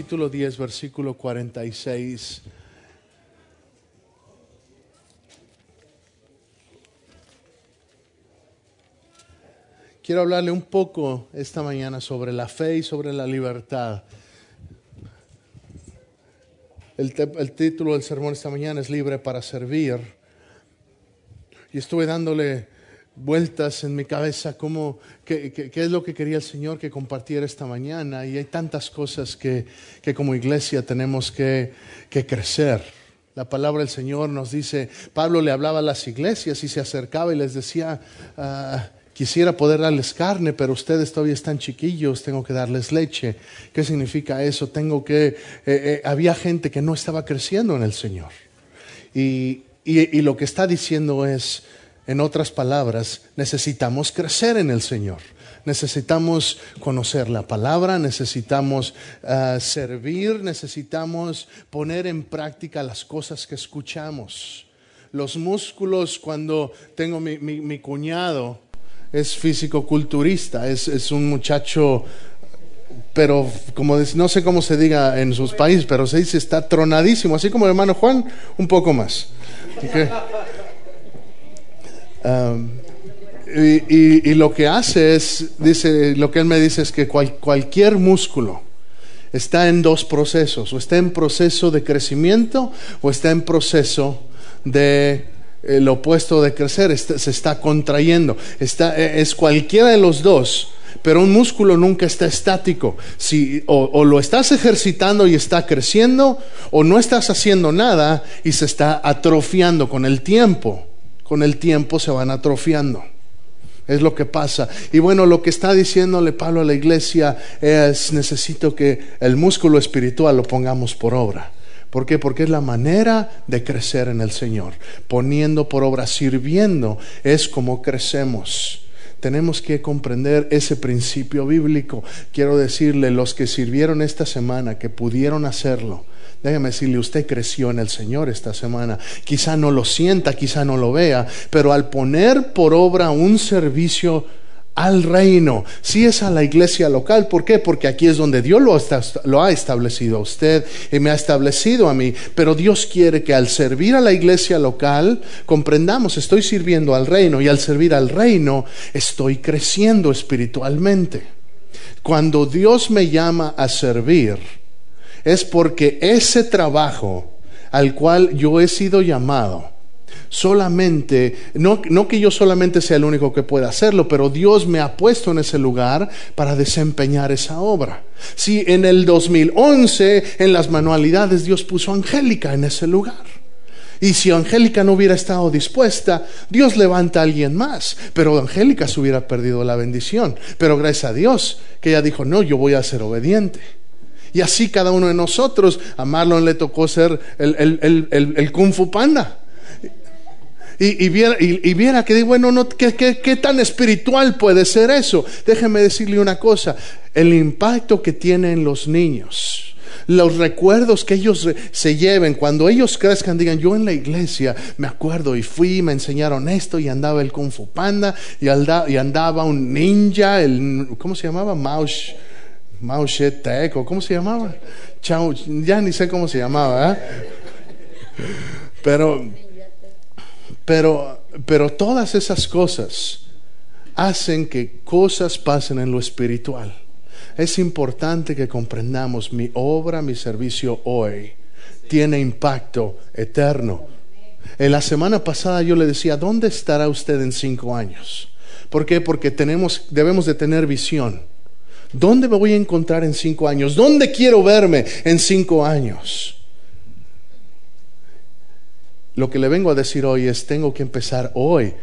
Capítulo 10, versículo 46. Quiero hablarle un poco esta mañana sobre la fe y sobre la libertad. El, el, título del sermón esta mañana es Libre para Servir. Y estuve dándole vueltas en mi cabeza cómo, qué, qué, es lo que quería el Señor que compartiera esta mañana. Y hay tantas cosas que, que como iglesia tenemos que, que, crecer. La palabra del Señor nos dice, Pablo le hablaba a las iglesias y se acercaba y les decía, ah, quisiera poder darles carne, pero ustedes todavía están chiquillos, tengo que darles leche. ¿Qué significa eso? Tengo que, eh, eh, había gente que no estaba creciendo en el Señor. Y, y, y lo que está diciendo es, en otras palabras, necesitamos crecer en el Señor. Necesitamos conocer la palabra, necesitamos ah, servir, necesitamos poner en práctica las cosas que escuchamos. Los músculos, cuando tengo mi, cuñado, es físico-culturista, es, un muchacho pero como no sé cómo se diga en sus países, pero se dice está tronadísimo, así como el hermano Juan, un poco más. Um, y, lo que hace es, dice, lo que él me dice es que cualquier músculo está en dos procesos, o está en proceso de crecimiento o está en proceso de el opuesto de crecer, se está contrayendo, está, e, es cualquiera de los dos. Pero un músculo nunca está estático. Si, o lo estás ejercitando y está creciendo, o no estás haciendo nada y se está atrofiando con el tiempo con el tiempo se van atrofiando. Es lo que pasa. Y bueno, lo que está diciéndole Pablo a la iglesia es, necesito que el músculo espiritual lo pongamos por obra. ¿Por qué? Porque es la manera de crecer en el Señor. Poniendo por obra, sirviendo, es como crecemos. Tenemos que comprender ese principio bíblico. Quiero decirle, los que sirvieron esta semana, que pudieron hacerlo, Déjeme decirle, usted creció en el Señor esta semana. Quizá no lo sienta, quizá no lo vea, pero al poner por obra un servicio al reino, si es a la iglesia local, ¿por qué? Porque aquí es donde Dios lo, ha establecido a usted y me ha establecido a mí, pero Dios quiere que al servir a la iglesia local comprendamos, estoy sirviendo al reino y al servir al reino estoy creciendo espiritualmente. Cuando Dios me llama a servir, es porque ese trabajo al cual yo he sido llamado, solamente, no, que yo solamente sea el único que pueda hacerlo, pero Dios me ha puesto en ese lugar para desempeñar esa obra. Si en el 2011 en las manualidades Dios puso a Angélica en ese lugar. Y si Angélica no hubiera estado dispuesta, Dios levanta a alguien más. Pero Angélica se hubiera perdido la bendición. Pero gracias a Dios que ella dijo, no, yo voy a ser obediente. Y así cada uno de nosotros, a Marlon le tocó ser el, Kung Fu Panda. Y, viera, y, viera, que, bueno, no, ¿qué, qué, tan espiritual puede ser eso? Déjeme decirle una cosa, el impacto que tienen los niños, los recuerdos que ellos se lleven, cuando ellos crezcan, digan, yo en la iglesia me acuerdo y fui, me enseñaron esto y andaba el Kung Fu Panda y andaba, y un ninja, el, ¿cómo se llamaba? Mouse Mao Teco, ¿cómo se llamaba? Chao, ya ni sé cómo se llamaba, ¿eh? Pero, pero, pero todas esas cosas hacen que cosas pasen en lo espiritual. Es importante que comprendamos mi obra, mi servicio hoy tiene impacto eterno. En la semana pasada yo le decía, ¿dónde estará usted en cinco años? ¿Por qué? Porque tenemos, debemos de tener visión. ¿Dónde me voy a encontrar en cinco años? ¿Dónde quiero verme en cinco años? Lo que le vengo a decir hoy es, tengo que empezar hoy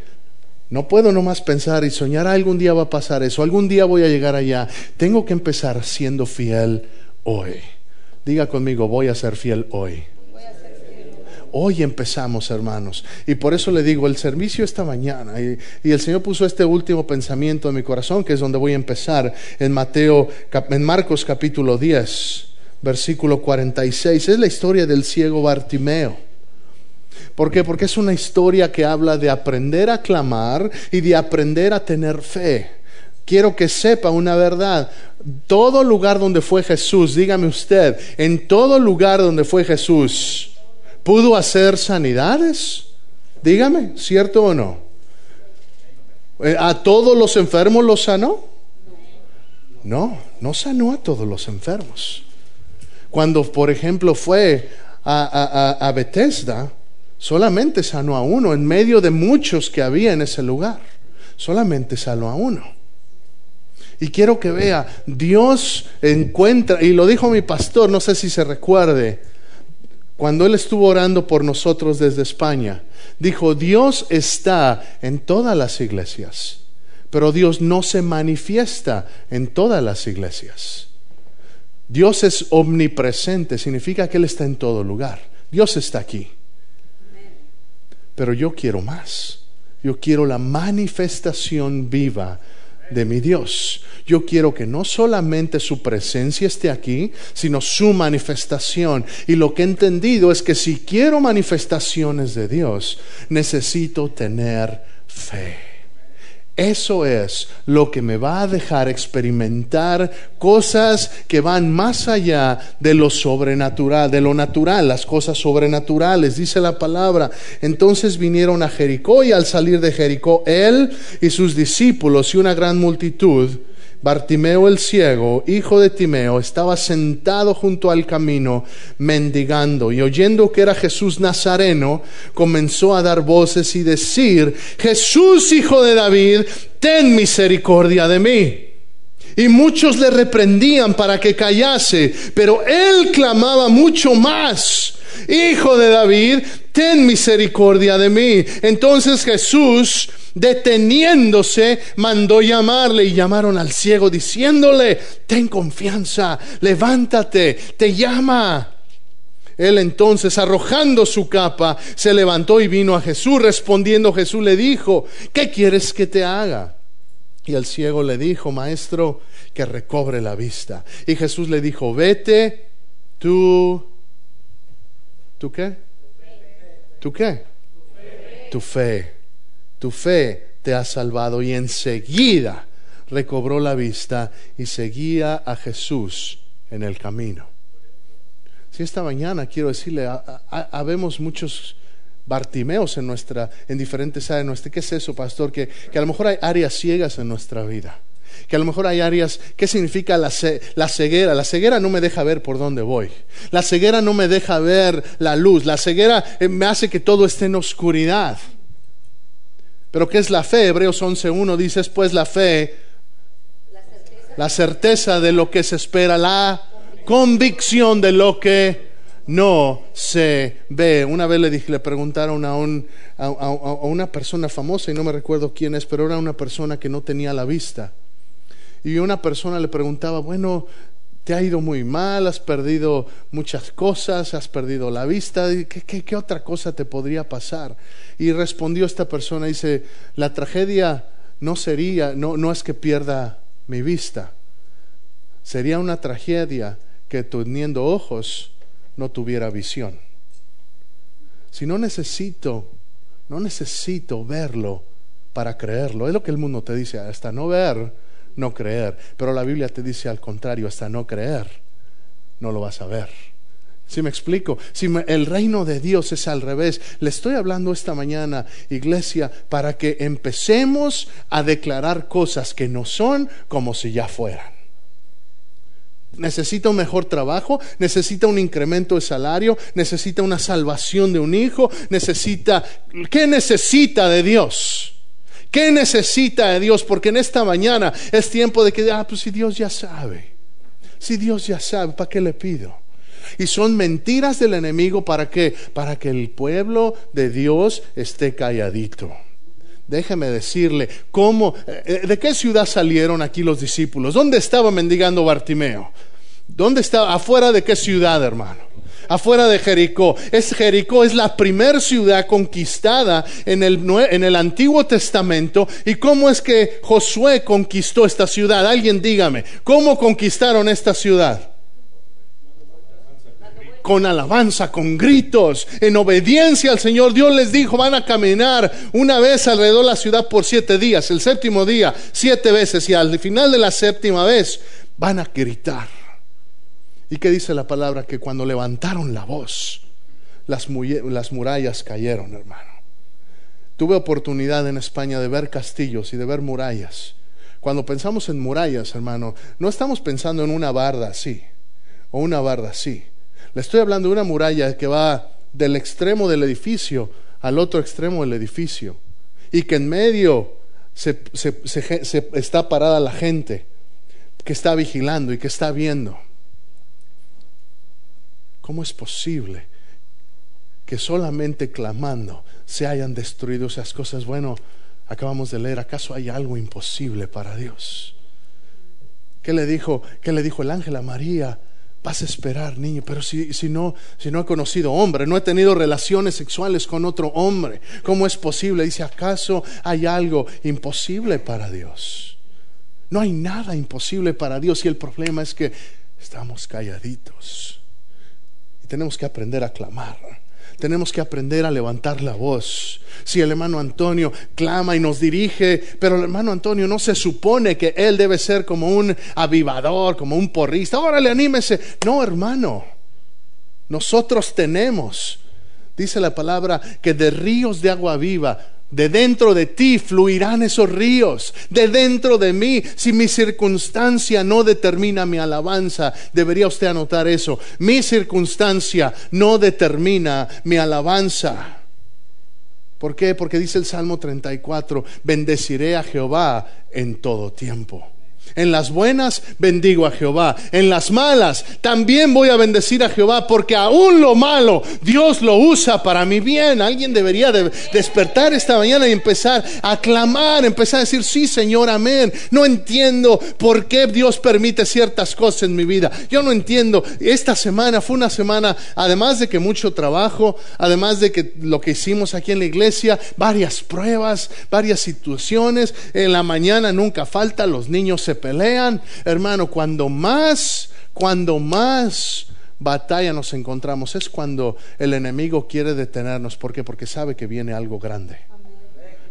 No puedo nomás pensar y soñar algún día va a pasar eso, algún día voy a llegar allá. Tengo que empezar siendo fiel hoy. Diga conmigo, voy a ser fiel hoy. Hoy empezamos, hermanos. Y por eso le digo, el servicio esta mañana, y, el Señor puso este último pensamiento en mi corazón, que es donde voy a empezar, en Mateo, en Marcos capítulo 10, versículo 46. Es la historia del ciego Bartimeo. ¿Por qué? Porque es una historia que habla de aprender a clamar y de aprender a tener fe. Quiero que sepa una verdad. Todo lugar donde fue Jesús, dígame usted, en todo lugar donde fue Jesús, ¿pudo hacer sanidades? Dígame, ¿cierto o no? Eh, ¿A todos los enfermos los sanó? No, no sanó a todos los enfermos. Cuando, por ejemplo, fue a, a, a Bethesda, Solamente sanó a uno en medio de muchos que había en ese lugar. Solamente sanó a uno. Y quiero que vea, Dios encuentra, y lo dijo mi pastor, no sé si se recuerde, cuando él estuvo orando por nosotros desde España, dijo, Dios está en todas las iglesias, pero Dios no se manifiesta en todas las iglesias. Dios es omnipresente, significa que Él está en todo lugar. Dios está aquí. Pero yo quiero más. Yo quiero la manifestación viva de mi Dios. Yo quiero que no solamente su presencia esté aquí, sino su manifestación. Y lo que he entendido es que si quiero manifestaciones de Dios, necesito tener fe. Eso es lo que me va a dejar experimentar cosas que van más allá de lo sobrenatural, de lo natural, las cosas sobrenaturales, dice la palabra. Entonces vinieron a Jericó y al salir de Jericó, él y sus discípulos y una gran multitud, Bartimeo el ciego, hijo de Timeo, estaba sentado junto al camino mendigando y oyendo que era Jesús Nazareno, comenzó a dar voces y decir, Jesús, hijo de David, ten misericordia de mí. Y muchos le reprendían para que callase, pero él clamaba mucho más, Hijo de David, ten misericordia de mí. Entonces Jesús deteniéndose, mandó llamarle y llamaron al ciego diciéndole, ten confianza, levántate, te llama. Él entonces, arrojando su capa, se levantó y vino a Jesús. Respondiendo Jesús le dijo, ¿qué quieres que te haga? Y el ciego le dijo, Maestro, que recobre la vista. Y Jesús le dijo, vete, tú, ¿tú qué? ¿Tú qué? Tu fe tu fe te ha salvado y enseguida recobró la vista y seguía a Jesús en el camino. Si esta mañana quiero decirle, habemos muchos Bartimeos en nuestra, en diferentes áreas nuestra. ¿Qué es eso, pastor? Que, que a lo mejor hay áreas ciegas en nuestra vida. Que a lo mejor hay áreas, ¿qué significa la, ceguera? La ceguera no me deja ver por dónde voy. La ceguera no me deja ver la luz. La ceguera eh, me hace que todo esté en oscuridad. Pero ¿qué es la fe? Hebreos 11.1 dice, pues la fe, la certeza. de lo que se espera, la convicción de lo que no se ve. Una vez le, dije, le preguntaron a, a, una persona famosa, y no me recuerdo quién es, pero era una persona que no tenía la vista. Y una persona le preguntaba, bueno, te ha ido muy mal, has perdido muchas cosas, has perdido la vista, ¿qué, qué otra cosa te podría pasar? Y respondió esta persona, dice, la tragedia no sería, no, no es que pierda mi vista, sería una tragedia que teniendo ojos no tuviera visión. Si no necesito, no necesito verlo para creerlo, es lo que el mundo te dice, hasta no ver, no creer, pero la Biblia te dice al contrario, hasta no creer, no lo vas a ver. Si me explico, si el reino de Dios es al revés, le estoy hablando esta mañana, iglesia, para que empecemos a declarar cosas que no son como si ya fueran. Necesita un mejor trabajo, necesita un incremento de salario, necesita una salvación de un hijo, necesita, ¿qué necesita de Dios? ¿Qué necesita de Dios? Porque en esta mañana es tiempo de que, ah, pues si Dios ya sabe, si Dios ya sabe, ¿para qué le pido? Y son mentiras del enemigo para qué? Para que el pueblo de Dios esté calladito. Déjeme decirle, ¿cómo, eh, ¿de qué ciudad salieron aquí los discípulos? ¿Dónde estaba mendigando Bartimeo? ¿Dónde estaba? ¿Afuera de qué ciudad, hermano? Afuera de Jericó. Es Jericó es la primera ciudad conquistada en el, en el Antiguo Testamento. ¿Y cómo es que Josué conquistó esta ciudad? Alguien dígame, ¿cómo conquistaron esta ciudad? con alabanza, con gritos, en obediencia al Señor. Dios les dijo, van a caminar una vez alrededor de la ciudad por siete días, el séptimo día, siete veces, y al final de la séptima vez van a gritar. ¿Y qué dice la palabra? Que cuando levantaron la voz, las, las murallas cayeron, hermano. Tuve oportunidad en España de ver castillos y de ver murallas. Cuando pensamos en murallas, hermano, no estamos pensando en una barda así o una barda así. Le estoy hablando de una muralla que va del extremo del edificio al otro extremo del edificio y que en medio se, está parada la gente que está vigilando y que está viendo. ¿Cómo es posible que solamente clamando se hayan destruido esas cosas? Bueno, acabamos de leer, ¿acaso hay algo imposible para Dios? ¿Qué le dijo, qué le dijo el ángel a María? Vas a esperar, niño, pero si, si, no, si no he conocido hombre, no he tenido relaciones sexuales con otro hombre, ¿cómo es posible? Dice, ¿acaso hay algo imposible para Dios? No hay nada imposible para Dios y el problema es que estamos calladitos tenemos que aprender a clamar tenemos que aprender a levantar la voz. Si el hermano Antonio clama y nos dirige, pero el hermano Antonio no se supone que él debe ser como un avivador, como un porrista. Órale, anímese. No, hermano. Nosotros tenemos, dice la palabra, que de ríos de agua viva de dentro de ti fluirán esos ríos, de dentro de mí. Si mi circunstancia no determina mi alabanza, debería usted anotar eso. Mi circunstancia no determina mi alabanza. ¿Por qué? Porque dice el Salmo 34, bendeciré a Jehová en todo tiempo. En las buenas bendigo a Jehová. En las malas también voy a bendecir a Jehová porque aún lo malo Dios lo usa para mi bien. Alguien debería de despertar esta mañana y empezar a clamar, empezar a decir, sí Señor, amén. No entiendo por qué Dios permite ciertas cosas en mi vida. Yo no entiendo. Esta semana fue una semana, además de que mucho trabajo, además de que lo que hicimos aquí en la iglesia, varias pruebas, varias situaciones. En la mañana nunca falta, los niños se hermano, cuando más, cuando más batalla nos encontramos es cuando el enemigo quiere detenernos. ¿Por qué? Porque sabe que viene algo grande.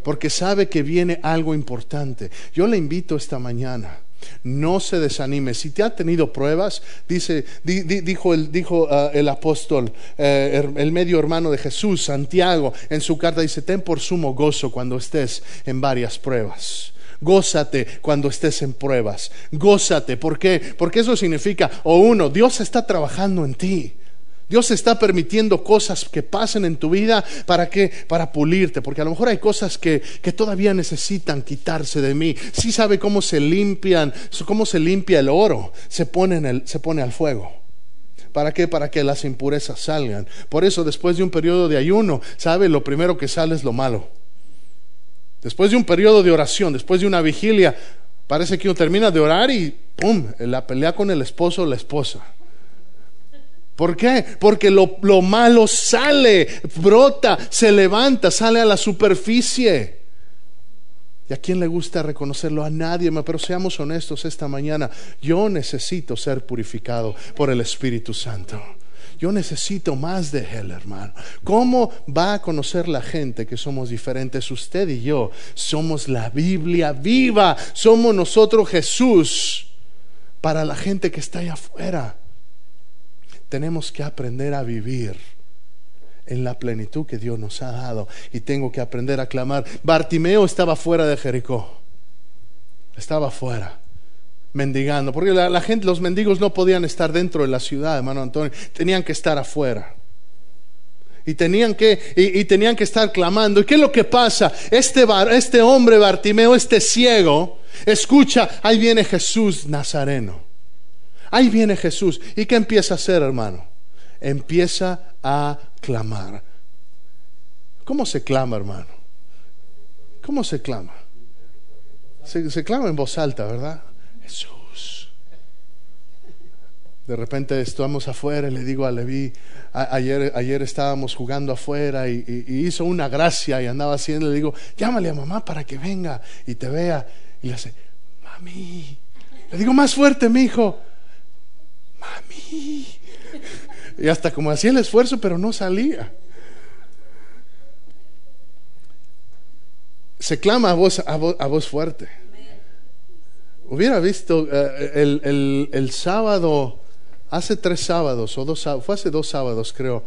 Porque sabe que viene algo importante. Yo le invito esta mañana. No se desanime. Si te ha tenido pruebas, dice, dijo, el, dijo ah, el apóstol, eh, el medio hermano de Jesús, Santiago, en su carta dice, ten por sumo gozo cuando estés en varias pruebas. Gózate cuando estés en pruebas. Gózate. ¿Por qué? Porque eso significa, o uno, Dios está trabajando en ti. Dios está permitiendo cosas que pasen en tu vida para que para pulirte, porque a lo mejor hay cosas que, que todavía necesitan quitarse de mí. Sí sabe cómo se limpian, cómo se limpia el oro, se pone, en el, se pone al fuego. ¿Para qué? Para que las impurezas salgan. Por eso después de un periodo de ayuno, ¿sabe? Lo primero que sale es lo malo. Después de un periodo de oración, después de una vigilia, parece que uno termina de orar y ¡pum! La pelea con el esposo o la esposa. ¿Por qué? Porque lo, lo, malo sale, brota, se levanta, sale a la superficie. ¿Y a quién le gusta reconocerlo? A nadie, pero seamos honestos esta mañana. Yo necesito ser purificado por el Espíritu Santo. Yo necesito más de Él, hermano. ¿Cómo va a conocer la gente que somos diferentes? Usted y yo somos la Biblia viva. Somos nosotros Jesús para la gente que está allá afuera. Tenemos que aprender a vivir en la plenitud que Dios nos ha dado. Y tengo que aprender a clamar. Bartimeo estaba fuera de Jericó. Estaba fuera mendigando, porque la, gente, los mendigos no podían estar dentro de la ciudad, hermano Antonio, tenían que estar afuera. Y tenían que, y, tenían que estar clamando. ¿Y qué es lo que pasa? Este, este hombre Bartimeo, este ciego, escucha, ahí viene Jesús Nazareno. Ahí viene Jesús. ¿Y qué empieza a hacer, hermano? Empieza a clamar. ¿Cómo se clama, hermano? ¿Cómo se clama? Se clama en voz alta, ¿verdad? Jesús. De repente estamos afuera y le digo a Levi, ayer, ayer estábamos jugando afuera y, hizo una gracia y andaba haciendo, le digo, llámale a mamá para que venga y te vea. Y le hace, mami. Le digo más fuerte, mi hijo, mami. Y hasta como hacía el esfuerzo, pero no salía. Se clama a voz, a voz, fuerte. Hubiera visto eh, el, el, el sábado Hace tres sábados, o dos, fue hace dos sábados creo,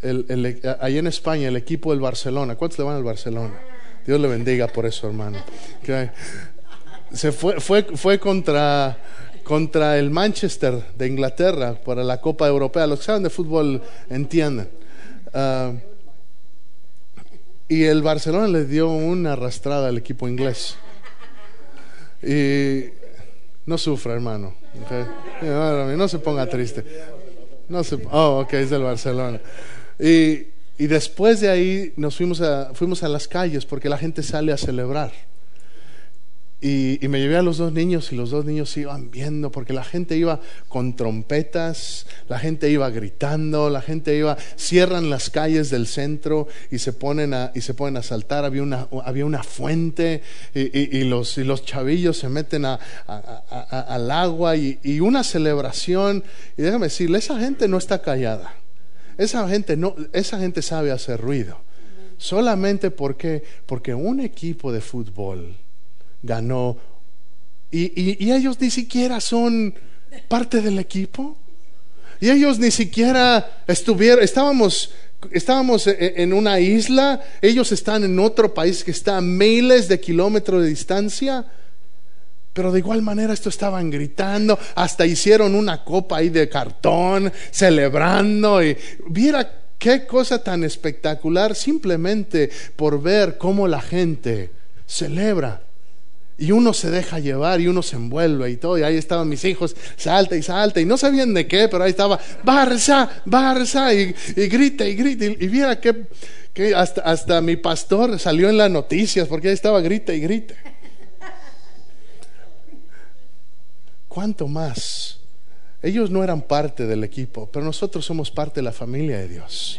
el, ahí en España, el equipo del Barcelona. ¿Cuántos le van al Barcelona? Dios le bendiga por eso, hermano. Se fue, fue, fue contra, contra el Manchester de Inglaterra para la Copa Europea. Los que saben de fútbol entienden. Ah, y el Barcelona le dio una arrastrada al equipo inglés. Y no sufra, hermano. No, se ponga triste. No se, oh, ok, es del Barcelona. Y, y después de ahí nos fuimos a, fuimos a las calles porque la gente sale a celebrar. Y, me llevé a los dos niños y los dos niños iban viendo porque la gente iba con trompetas, la gente iba gritando, la gente iba, cierran las calles del centro y se ponen a, y se ponen a saltar. Había una, había una fuente y, y los, y los chavillos se meten a, al agua y, una celebración. Y déjame decirle, esa gente no está callada. Esa gente, no, esa gente sabe hacer ruido. Solamente porque, porque un equipo de fútbol ganó. Y, ellos ni siquiera son parte del equipo. Y ellos ni siquiera estuvieron, estábamos, estábamos e, e, en una isla, ellos están en otro país que está a miles de kilómetros de distancia. Pero de igual manera esto estaban gritando, hasta hicieron una copa ahí de cartón, celebrando. Y viera qué cosa tan espectacular simplemente por ver cómo la gente celebra y uno se deja llevar y uno se envuelve y todo. Y ahí estaban mis hijos, salta y salta. Y no sabían de qué, pero ahí estaba, Barça, Barça. Y, y grita y grita. Y, viera que, que hasta, hasta mi pastor salió en las noticias porque ahí estaba, grita y grita. ¿Cuánto más? Ellos no eran parte del equipo, pero nosotros somos parte de la familia de Dios.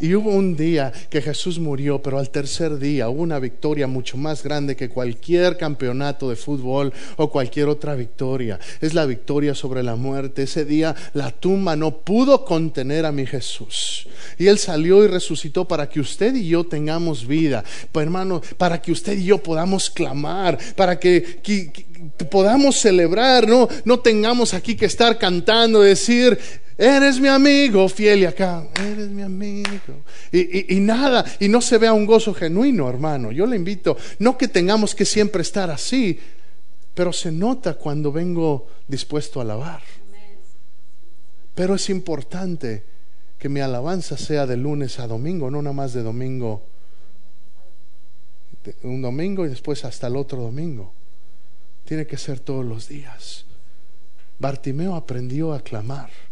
Y hubo un día que Jesús murió, pero al tercer día hubo una victoria mucho más grande que cualquier campeonato de fútbol o cualquier otra victoria. Es la victoria sobre la muerte. Ese día la tumba no pudo contener a mi Jesús. Y Él salió y resucitó para que usted y yo tengamos vida. Pues, hermano, para que usted y yo podamos clamar, para que, podamos celebrar, no, no tengamos aquí que estar cantando, decir, Eres mi amigo fiel y acá, eres mi amigo. Y, y, nada, y no se vea un gozo genuino, hermano. Yo le invito, no que tengamos que siempre estar así, pero se nota cuando vengo dispuesto a alabar. Pero es importante que mi alabanza sea de lunes a domingo, no nada más de domingo, un domingo y después hasta el otro domingo. Tiene que ser todos los días. Bartimeo aprendió a clamar.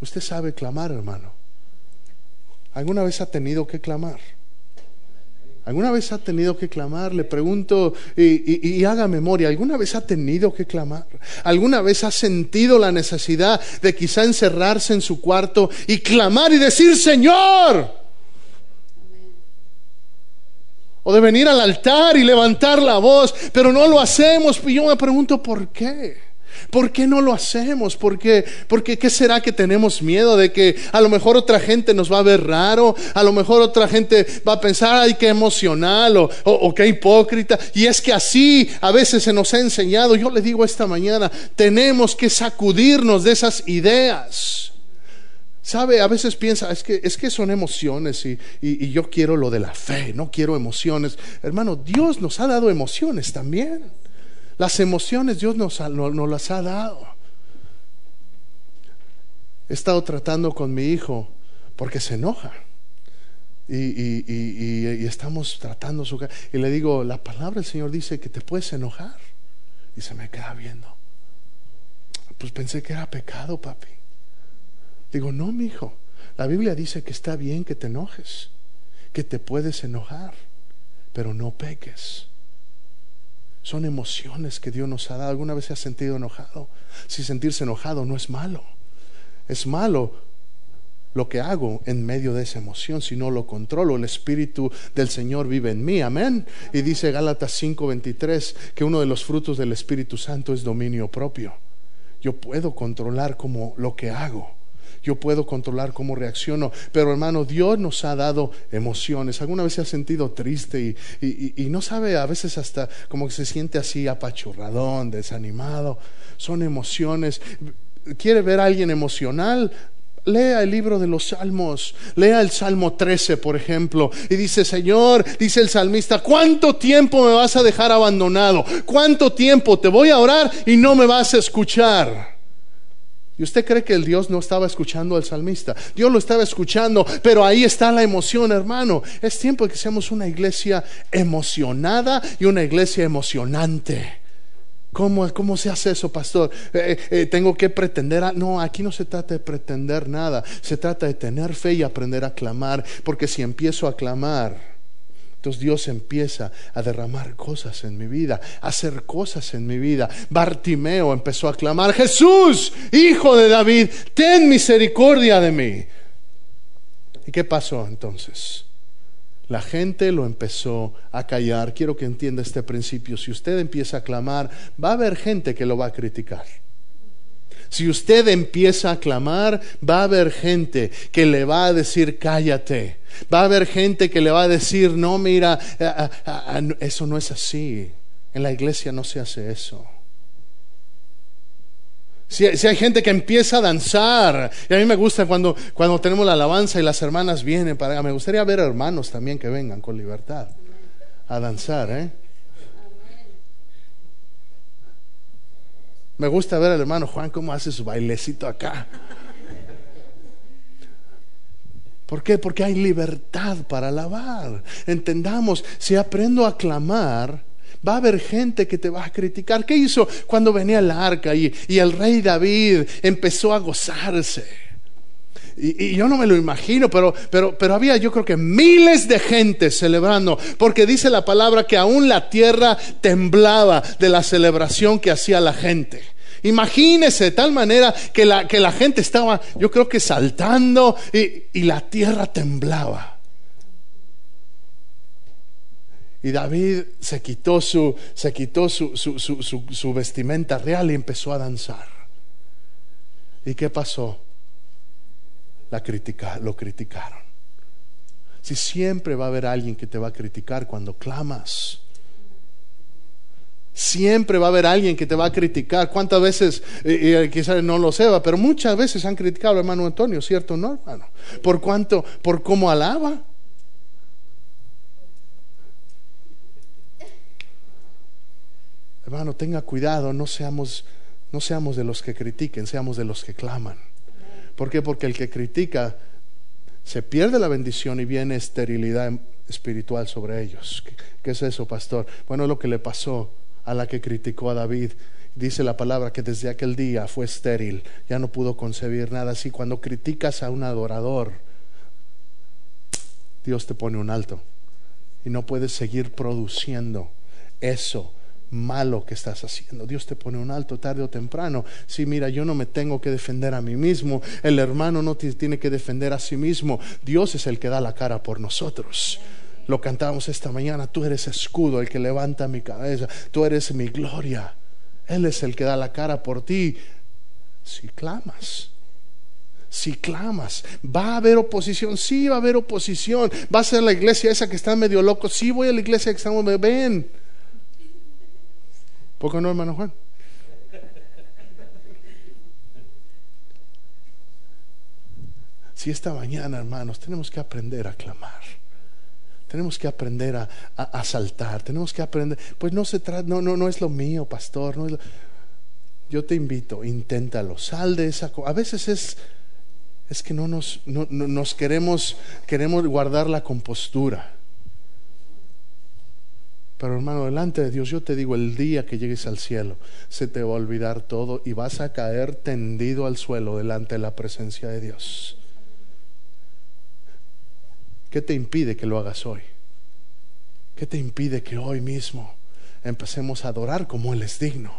Usted sabe clamar, hermano. ¿Alguna vez ha tenido que clamar? ¿Alguna vez ha tenido que clamar? Le pregunto y, haga memoria. ¿Alguna vez ha tenido que clamar? ¿Alguna vez ha sentido la necesidad de quizá encerrarse en su cuarto y clamar y decir, Señor? O de venir al altar y levantar la voz, pero no lo hacemos. Y yo me pregunto, ¿por qué? ¿Por qué no lo hacemos? ¿Por qué? Porque ¿qué será que tenemos miedo de que a lo mejor otra gente nos va a ver raro? A lo mejor otra gente va a pensar, ay, qué emocional o, o, qué hipócrita. Y es que así a veces se nos ha enseñado. Yo le digo esta mañana, tenemos que sacudirnos de esas ideas. ¿Sabe? A veces piensa, es que, es que son emociones y, y yo quiero lo de la fe, no quiero emociones. Hermano, Dios nos ha dado emociones también. Las emociones Dios nos, las ha dado. He estado tratando con mi hijo porque se enoja. Y, estamos tratando su y le digo, la palabra del Señor dice que te puedes enojar. Y se me queda viendo. Pues pensé que era pecado, papi. Digo, no, mi hijo. La Biblia dice que está bien que te enojes, que te puedes enojar pero no peques. Son emociones que Dios nos ha dado. ¿Alguna vez se ha sentido enojado? Si sentirse enojado no es malo. Es malo lo que hago en medio de esa emoción, si no lo controlo. El Espíritu del Señor vive en mí. Amén. Y dice Gálatas 5:23 que uno de los frutos del Espíritu Santo es dominio propio. Yo puedo controlar como lo que hago. Yo puedo controlar cómo reacciono. Pero hermano, Dios nos ha dado emociones. ¿Alguna vez se ha sentido triste y, no sabe, a veces hasta como que se siente así apachurradón, desanimado? Son emociones. ¿Quiere ver a alguien emocional? Lea el libro de los Salmos, lea el Salmo 13, por ejemplo, y dice, Señor, dice el salmista, ¿cuánto tiempo me vas a dejar abandonado? ¿Cuánto tiempo te voy a orar y no me vas a escuchar? ¿Y usted cree que el Dios no estaba escuchando al salmista? Dios lo estaba escuchando, pero ahí está la emoción, hermano. Es tiempo de que seamos una iglesia emocionada y una iglesia emocionante. ¿Cómo, ¿Cómo, se hace eso, pastor? Eh, eh, ¿Tengo que pretender? No, aquí no se trata de pretender nada. Se trata de tener fe y aprender a clamar. Porque si empiezo a clamar, entonces Dios empieza a derramar cosas en mi vida, a hacer cosas en mi vida. Bartimeo empezó a clamar, Jesús, hijo de David, ten misericordia de mí. ¿Y qué pasó entonces? La gente lo empezó a callar. Quiero que entienda este principio. Si usted empieza a clamar, va a haber gente que lo va a criticar. Si usted empieza a clamar, va a haber gente que le va a decir cállate. Va a haber gente que le va a decir, no, mira, eso no es así. En la iglesia no se hace eso. Si, hay gente que empieza a danzar, y a mí me gusta cuando, cuando tenemos la alabanza y las hermanas vienen para me gustaría ver hermanos también que vengan con libertad a danzar, ¿eh? Me gusta ver al hermano Juan cómo hace su bailecito acá. ¿Por qué? Porque hay libertad para alabar. Entendamos, si aprendo a clamar, Va a haber gente que te va a criticar. ¿Qué hizo cuando venía el arca y, el rey David empezó a gozarse? Y, yo no me lo imagino, pero, pero, pero había yo creo que miles de gente celebrando, porque dice la palabra que aún la tierra temblaba de la celebración que hacía la gente. Imagínese de tal manera que la, que la gente estaba, yo creo que saltando y, y la tierra temblaba. Y David se quitó su, se quitó su, su, su, vestimenta real y empezó a danzar. ¿Y qué pasó? La lo criticaron. Si siempre va a haber alguien que te va a criticar cuando clamas. Siempre va a haber alguien que te va a criticar. ¿Cuántas veces, y quizás no lo sepa, pero muchas veces han criticado al hermano Antonio, ¿cierto? ¿No, hermano? ¿Por cuánto? ¿Por cómo alaba? Hermano, tenga cuidado, no seamos, no seamos de los que critiquen, seamos de los que claman. ¿Por qué? Porque el que critica se pierde la bendición y viene esterilidad espiritual sobre ellos. ¿Qué, es eso, pastor? Bueno, lo que le pasó a la que criticó a David. Dice la palabra que desde aquel día fue estéril, ya no pudo concebir nada así. Cuando criticas a un adorador, Dios te pone un alto y no puedes seguir produciendo eso malo que estás haciendo. Dios te pone un alto tarde o temprano. Si mira, yo no me tengo que defender a mí mismo, el hermano no tiene que defender a sí mismo. Dios es el que da la cara por nosotros. Lo cantamos esta mañana, tú eres escudo, el que levanta mi cabeza, tú eres mi gloria. Él es el que da la cara por ti. Si clamas, si clamas, va a haber oposición, sí va a haber oposición, va a ser la iglesia esa que está medio loco, sí voy a la iglesia que estamos, ven, ¿Por qué no, hermano Juan? Si esta mañana, hermanos, tenemos que aprender a clamar. Tenemos que aprender a, saltar. Tenemos que aprender. Pues no se trata, no, no, no es lo mío, pastor. No yo te invito, inténtalo. Sal de esa. A veces es, es que no nos, no, nos queremos, queremos guardar la compostura. Pero hermano, delante de Dios, yo te digo, el día que llegues al cielo, se te va a olvidar todo y vas a caer tendido al suelo delante de la presencia de Dios. ¿Qué te impide que lo hagas hoy? ¿Qué te impide que hoy mismo empecemos a adorar como Él es digno?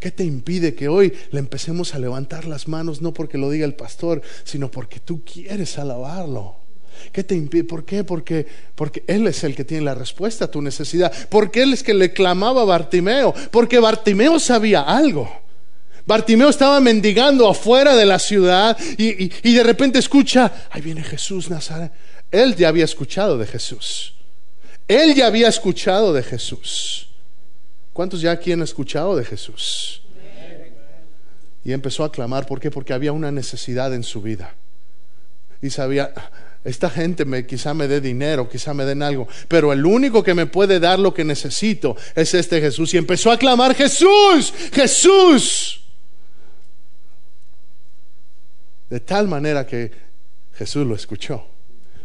¿Qué te impide que hoy le empecemos a levantar las manos no porque lo diga el pastor, sino porque tú quieres alabarlo? ¿Qué te impide? ¿Por qué? Porque, porque Él es el que tiene la respuesta a tu necesidad. Porque Él es que le clamaba a Bartimeo. Porque Bartimeo sabía algo. Bartimeo estaba mendigando afuera de la ciudad y, y de repente escucha, ahí viene Jesús Nazaret. Él ya había escuchado de Jesús. Él ya había escuchado de Jesús. ¿Cuántos ya aquí han escuchado de Jesús? Y empezó a clamar, ¿por qué? Porque había una necesidad en su vida. Y sabía, esta gente me, quizá me dé dinero, quizá me den algo, pero el único que me puede dar lo que necesito es este Jesús. Y empezó a clamar, Jesús, Jesús. De tal manera que Jesús lo escuchó.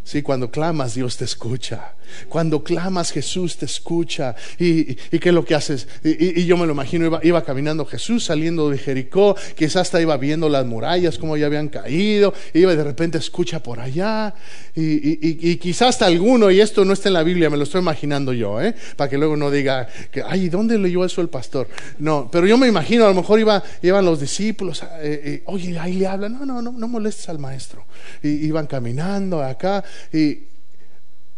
Sí, cuando clamas, Dios te escucha. Cuando clamas, Jesús te escucha. ¿Y, qué es lo que haces? Y, yo me lo imagino, iba, caminando Jesús saliendo de Jericó, quizás hasta iba viendo las murallas, como ya habían caído, iba de repente escucha por allá. Y, quizás hasta alguno, y esto no está en la Biblia, me lo estoy imaginando yo, ¿eh? para que luego no diga, que, ay, ¿dónde leyó eso el pastor? No, pero yo me imagino, a lo mejor iba, iban los discípulos, eh, eh, oye, ahí le hablan, no, no, no, no molestes al maestro. Y iban caminando acá y,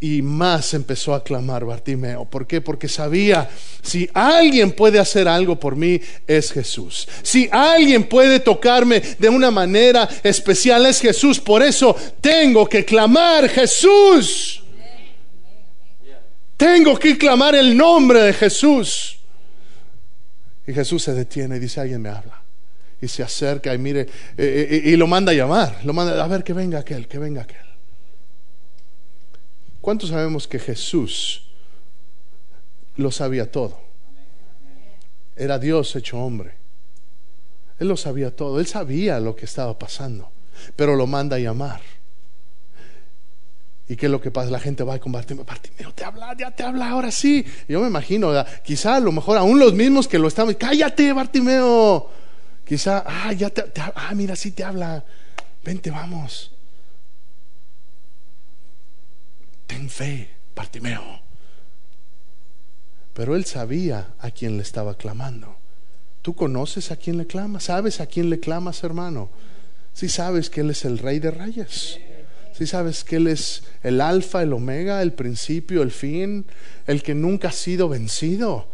y más empezó a clamar Bartimeo. ¿Por qué? Porque sabía, si alguien puede hacer algo por mí, es Jesús. Si alguien puede tocarme de una manera especial, es Jesús. Por eso tengo que clamar Jesús. Tengo que clamar el nombre de Jesús. Y Jesús se detiene y dice, alguien me habla. Y se acerca y mire, eh, eh, y lo manda a llamar. Lo manda, a ver que venga aquel, que venga aquel. ¿Cuántos sabemos que Jesús lo sabía todo? Era Dios hecho hombre. Él lo sabía todo, él sabía lo que estaba pasando, pero lo manda a llamar. ¿Y qué es lo que pasa? La gente va con Bartimeo, Bartimeo, te habla, ya te habla, ahora sí. Yo me imagino, quizá a lo mejor aún los mismos que lo estaban, cállate Bartimeo. Quizá, ah, ya te, ah, mira, sí te habla, vente, vamos. Ten fe, Bartimeo. Pero él sabía a quién le estaba clamando. ¿Tú conoces a quién le clamas? ¿Sabes a quién le clamas, hermano? Si sabes que Él es el Rey de Reyes. Si sabes que Él es el Alfa, el Omega, el principio, el fin, el que nunca ha sido vencido.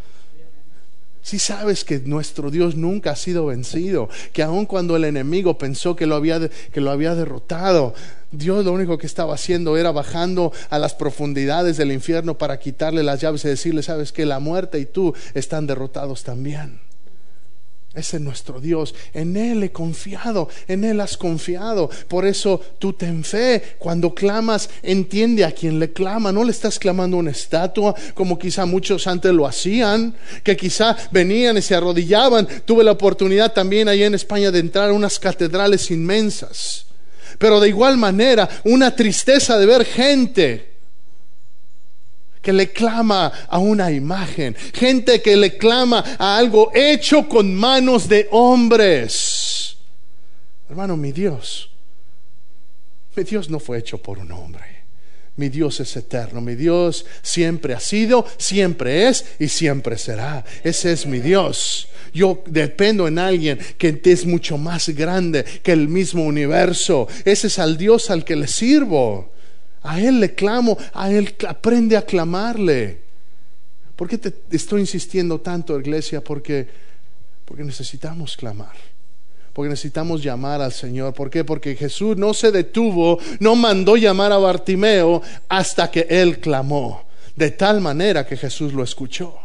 Si sabes que nuestro Dios nunca ha sido vencido, que aun cuando el enemigo pensó que lo había, que lo había derrotado, Dios lo único que estaba haciendo era bajando a las profundidades del infierno para quitarle las llaves y decirle, sabes que la muerte y tú están derrotados también. Ese es nuestro Dios. En Él he confiado, en Él has confiado. Por eso tú ten fe. Cuando clamas, entiende a quien le clama. No le estás clamando una estatua, como quizá muchos antes lo hacían, que quizá venían y se arrodillaban. Tuve la oportunidad también allá en España de entrar a unas catedrales inmensas. Pero de igual manera, una tristeza de ver gente que le clama a una imagen, gente que le clama a algo hecho con manos de hombres. Hermano, mi Dios, mi Dios no fue hecho por un hombre. Mi Dios es eterno, mi Dios siempre ha sido, siempre es y siempre será. Ese es mi Dios. Yo dependo en alguien que es mucho más grande que el mismo universo. Ese es al Dios al que le sirvo. A Él le clamo, a Él aprende a clamarle. ¿Por qué te estoy insistiendo tanto, iglesia? Porque, porque necesitamos clamar. Porque necesitamos llamar al Señor. ¿Por qué? Porque Jesús no se detuvo, no mandó llamar a Bartimeo hasta que Él clamó. De tal manera que Jesús lo escuchó.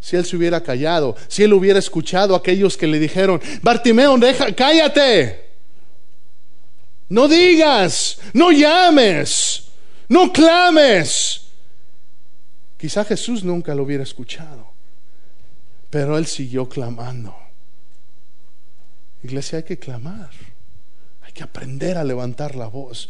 Si Él se hubiera callado, si Él hubiera escuchado a aquellos que le dijeron, Bartimeo, deja, cállate. No digas, no llames, no clames. Quizá Jesús nunca lo hubiera escuchado, pero él siguió clamando. Iglesia, hay que clamar, hay que aprender a levantar la voz.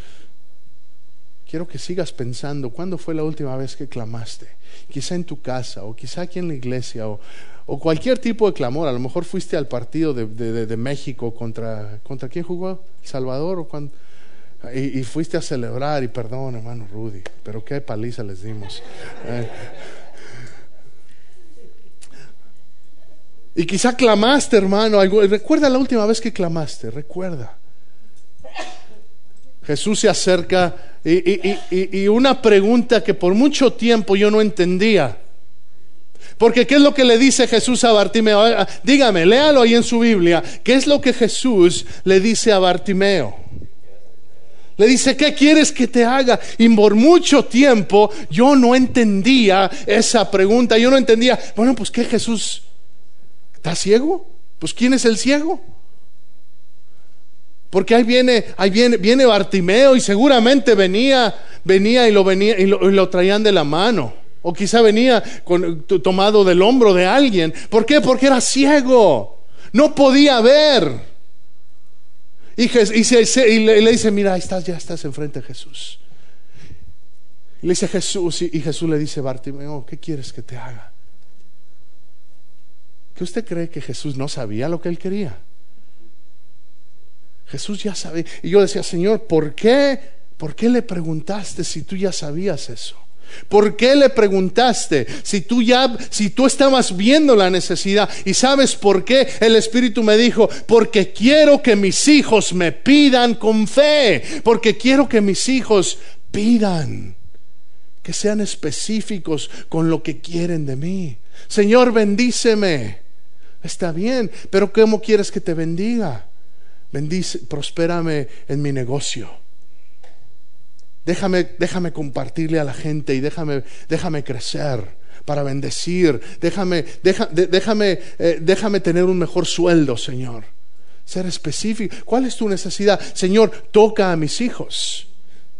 Quiero que sigas pensando, ¿cuándo fue la última vez que clamaste? Quizá en tu casa o quizá aquí en la iglesia o, o cualquier tipo de clamor. A lo mejor fuiste al partido de, de, México contra, contra quién jugó, Salvador o cuando, Y, fuiste a celebrar y perdón, hermano Rudy, pero qué paliza les dimos. Eh, Y quizá clamaste, hermano. Recuerda la última vez que clamaste, recuerda. Jesús se acerca y, una pregunta que por mucho tiempo yo no entendía. Porque ¿qué es lo que le dice Jesús a Bartimeo? Dígame, léalo ahí en su Biblia. ¿Qué es lo que Jesús le dice a Bartimeo? Le dice, ¿qué quieres que te haga? Y por mucho tiempo yo no entendía esa pregunta. Yo no entendía, bueno, pues ¿qué Jesús ¿Está ciego? Pues ¿quién es el ciego? Porque ahí viene, ahí viene, viene Bartimeo y seguramente venía, venía y lo venía y lo, traían de la mano. O quizá venía tomado del hombro de alguien. ¿Por qué? Porque era ciego. No podía ver. Y, le, dice, mira, estás, ya estás enfrente de Jesús. Le dice Jesús, y, y Jesús le dice, Bartimeo, ¿qué quieres que te haga? ¿Que usted cree que Jesús no sabía lo que él quería? Jesús ya sabía. Y yo decía, Señor, ¿por qué? ¿Por qué le preguntaste si tú ya sabías eso? ¿Por qué le preguntaste si tú ya si tú estabas viendo la necesidad y sabes por qué el espíritu me dijo, porque quiero que mis hijos me pidan con fe, porque quiero que mis hijos pidan que sean específicos con lo que quieren de mí. Señor, bendíceme. Está bien, pero ¿cómo quieres que te bendiga? Bendice, prospérame en mi negocio. Déjame, déjame compartirle a la gente y déjame, déjame crecer para bendecir. Déjame, déjame, eh, déjame tener un mejor sueldo, Señor. Ser específico. ¿Cuál es tu necesidad? Señor, toca a mis hijos.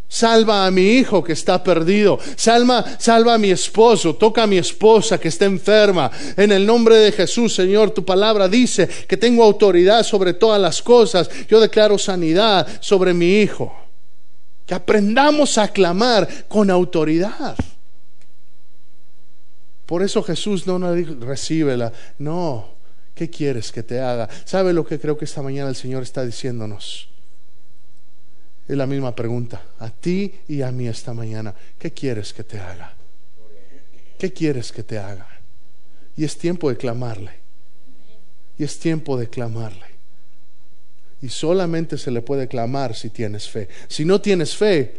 Salva a mi hijo que está perdido. Salva, salva a mi esposo. Toca a mi esposa que está enferma. En el nombre de Jesús, Señor, tu palabra dice que tengo autoridad sobre todas las cosas. Yo declaro sanidad sobre mi hijo. Que aprendamos a clamar con autoridad. Por eso Jesús no nos dijo. No, ¿qué quieres que te haga? ¿Sabe lo que creo que esta mañana el Señor está diciéndonos? Es la misma pregunta, a ti y a mí esta mañana. ¿Qué quieres que te haga? ¿Qué quieres que te haga? Y es tiempo de clamarle. Y es tiempo de clamarle. Y solamente se le puede clamar si tienes fe. Si no tienes fe,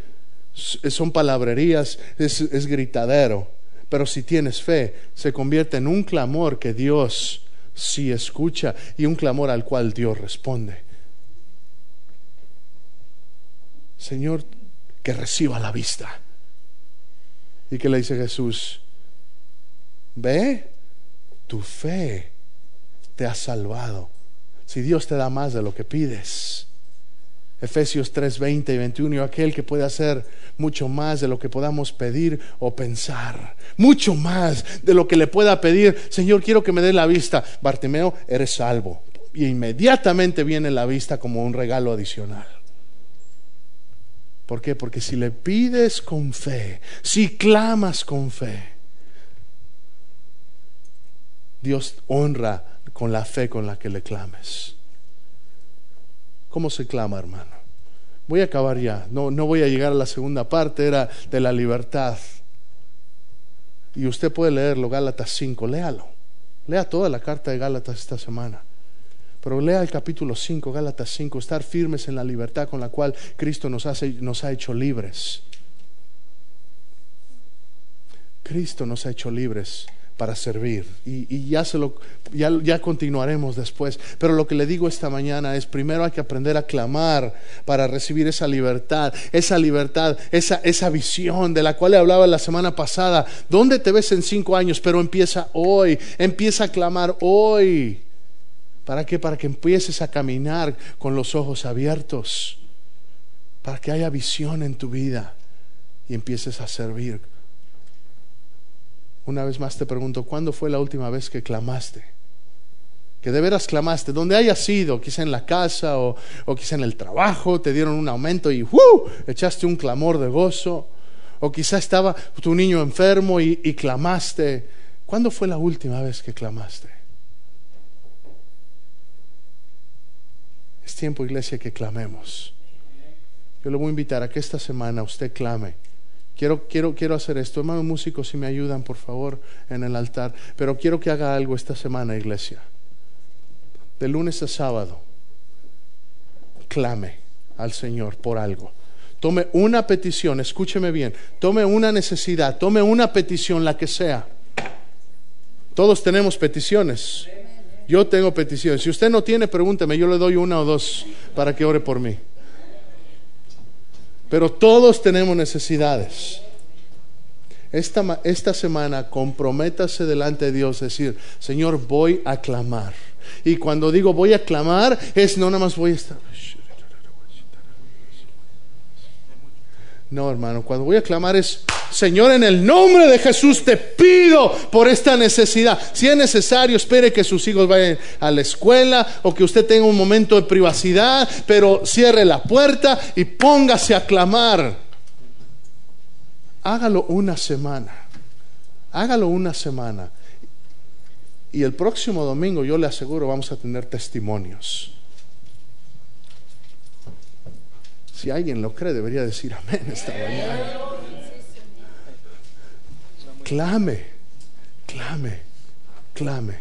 son palabrerías, es, es gritadero. Pero si tienes fe, se convierte en un clamor que Dios sí escucha y un clamor al cual Dios responde. Señor, que reciba la vista. ¿Y que le dice Jesús? Ve, tu fe te ha salvado. Si Dios te da más de lo que pides. Efesios 3, 20 y 21, aquel que puede hacer mucho más de lo que podamos pedir o pensar, mucho más de lo que le pueda pedir, Señor, quiero que me dé la vista. Bartimeo, eres salvo. Y inmediatamente viene la vista como un regalo adicional. ¿Por qué? Porque si le pides con fe, si clamas con fe, Dios honra con la fe con la que le clames. ¿Cómo se clama, hermano? Voy a acabar ya. No, no voy a llegar a la segunda parte, era de la libertad. Y usted puede leerlo, Gálatas 5, léalo. Lea toda la carta de Gálatas esta semana. Pero lea el capítulo 5, Gálatas 5, estar firmes en la libertad con la cual Cristo nos, hace, nos ha hecho libres. Cristo nos ha hecho libres para servir. Y, ya, se lo, ya, ya, continuaremos después. Pero lo que le digo esta mañana es, primero hay que aprender a clamar para recibir esa libertad, esa libertad, esa, esa visión de la cual le hablaba la semana pasada. ¿Dónde te ves en cinco años? Pero empieza hoy, empieza a clamar hoy. ¿Para qué? Para que empieces a caminar con los ojos abiertos. Para que haya visión en tu vida y empieces a servir. Una vez más te pregunto, ¿cuándo fue la última vez que clamaste? Que de veras clamaste, donde haya sido, quizá en la casa o, quizá en el trabajo, te dieron un aumento y echaste un clamor de gozo. O quizá estaba tu niño enfermo y clamaste. ¿Cuándo fue la última vez que clamaste? Es tiempo, iglesia, que clamemos. yo le voy a invitar a que esta semana usted clame. Quiero, quiero, quiero hacer esto. Hermanos músicos, si me ayudan, por favor, en el altar. Pero quiero que haga algo esta semana, iglesia. De lunes a sábado, clame al Señor por algo. Tome una petición, escúcheme bien. Tome una necesidad, tome una petición, la que sea. Todos tenemos peticiones. Yo tengo peticiones. Si usted no tiene, pregúnteme. Yo le doy una o dos para que ore por mí. Pero todos tenemos necesidades. Esta, esta semana comprométase delante de Dios, decir, Señor, voy a clamar. Y cuando digo voy a clamar, es no nada más voy a estar. No, hermano, cuando voy a clamar es, Señor, en el nombre de Jesús te pido por esta necesidad. Si es necesario, espere que sus hijos vayan a la escuela o que usted tenga un momento de privacidad, pero cierre la puerta y póngase a clamar. Hágalo una semana. Hágalo una semana. Y el próximo domingo, yo le aseguro, vamos a tener testimonios. Si alguien lo cree, debería decir amén esta mañana. Clame, clame, clame.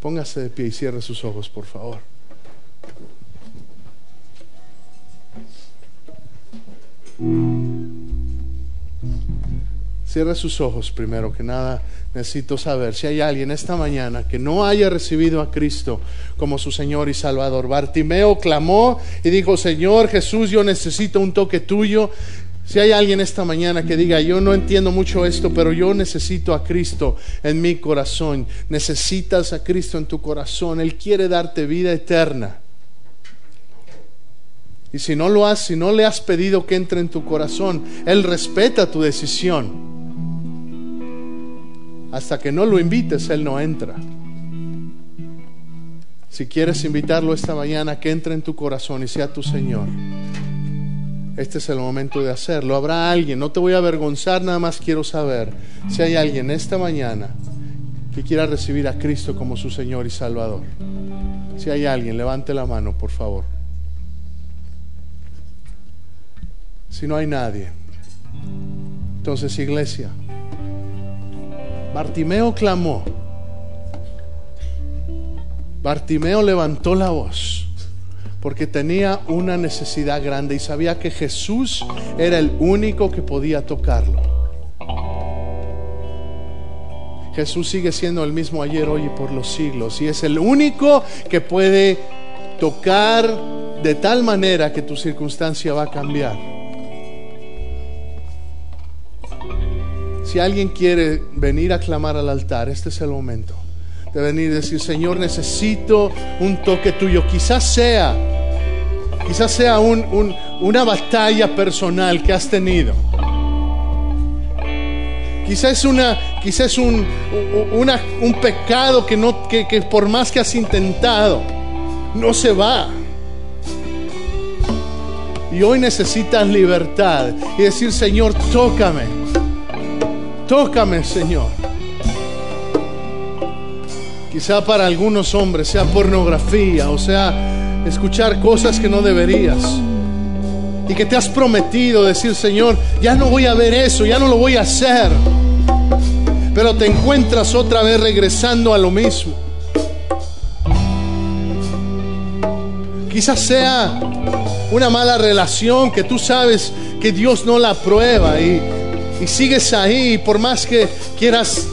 Póngase de pie y cierre sus ojos, por favor. Cierre sus ojos primero que nada. Necesito saber si hay alguien esta mañana que no haya recibido a Cristo como su Señor y Salvador. Bartimeo clamó y dijo, Señor Jesús, yo necesito un toque tuyo. Si hay alguien esta mañana que diga, yo no entiendo mucho esto, pero yo necesito a Cristo en mi corazón. Necesitas a Cristo en tu corazón. Él quiere darte vida eterna. Y si no lo has, si no le has pedido que entre en tu corazón, Él respeta tu decisión. Hasta que no lo invites, Él no entra. Si quieres invitarlo esta mañana, que entre en tu corazón y sea tu Señor. Este es el momento de hacerlo. Habrá alguien, no te voy a avergonzar, nada más quiero saber si hay alguien esta mañana que quiera recibir a Cristo como su Señor y Salvador. Si hay alguien, levante la mano, por favor. Si no hay nadie, entonces iglesia, Bartimeo clamó. Bartimeo levantó la voz porque tenía una necesidad grande y sabía que Jesús era el único que podía tocarlo. Jesús sigue siendo el mismo ayer, hoy y por los siglos y es el único que puede tocar de tal manera que tu circunstancia va a cambiar. Si alguien quiere venir a clamar al altar, este es el momento de venir y decir, Señor, necesito un toque tuyo. Quizás sea, quizás sea una batalla personal que has tenido. Quizás es, una, quizás un, un pecado que, no, que, que por más que has intentado, no se va. Y hoy necesitas libertad y decir, Señor, tócame. Tócame, Señor. Quizá para algunos hombres sea pornografía, o sea, escuchar cosas que no deberías. Y que te has prometido decir, Señor, ya no voy a ver eso, ya no lo voy a hacer. Pero te encuentras otra vez regresando a lo mismo. Quizás sea una mala relación que tú sabes que Dios no la aprueba y y sigues ahí, por más que quieras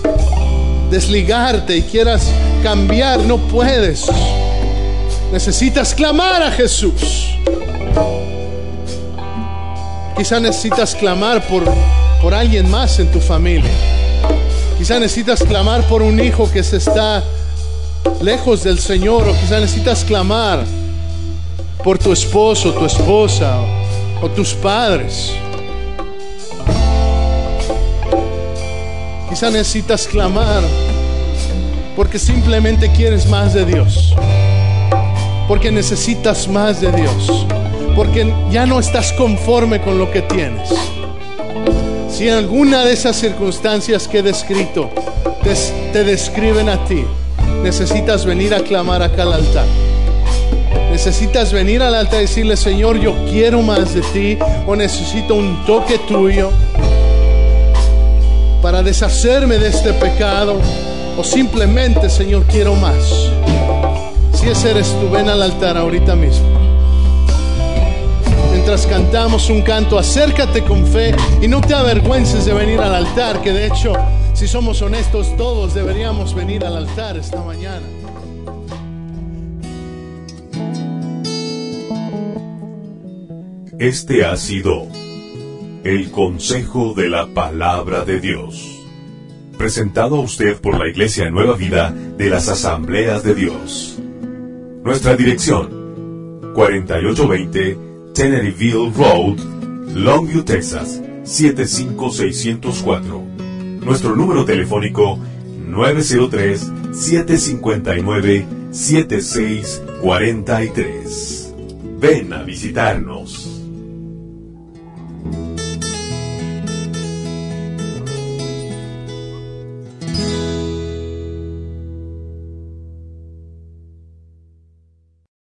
desligarte y quieras cambiar, no puedes. Necesitas clamar a Jesús. Quizá necesitas clamar por, por alguien más en tu familia. Quizá necesitas clamar por un hijo que se está lejos del Señor o quizá necesitas clamar por tu esposo, tu esposa o tus padres. Necesitas clamar porque simplemente quieres más de Dios. Porque necesitas más de Dios. Porque ya no estás conforme con lo que tienes. Si alguna de esas circunstancias que he descrito te, te describen a ti, necesitas venir a clamar acá al altar. necesitas venir al altar y decirle, Señor, yo quiero más de ti o necesito un toque tuyo para deshacerme de este pecado o simplemente, Señor, quiero más. Si ese eres tú, ven al altar ahorita mismo. Mientras cantamos un canto, acércate con fe y no te avergüences de venir al altar, que de hecho, si somos honestos, todos deberíamos venir al altar esta mañana. Este ha sido el consejo de la palabra de Dios, presentado a usted por la Iglesia Nueva Vida de las Asambleas de Dios. Nuestra dirección, 4820 Teneryville Road, Longview, Texas, 75604. Nuestro número telefónico, 903-759-7643. Ven a visitarnos.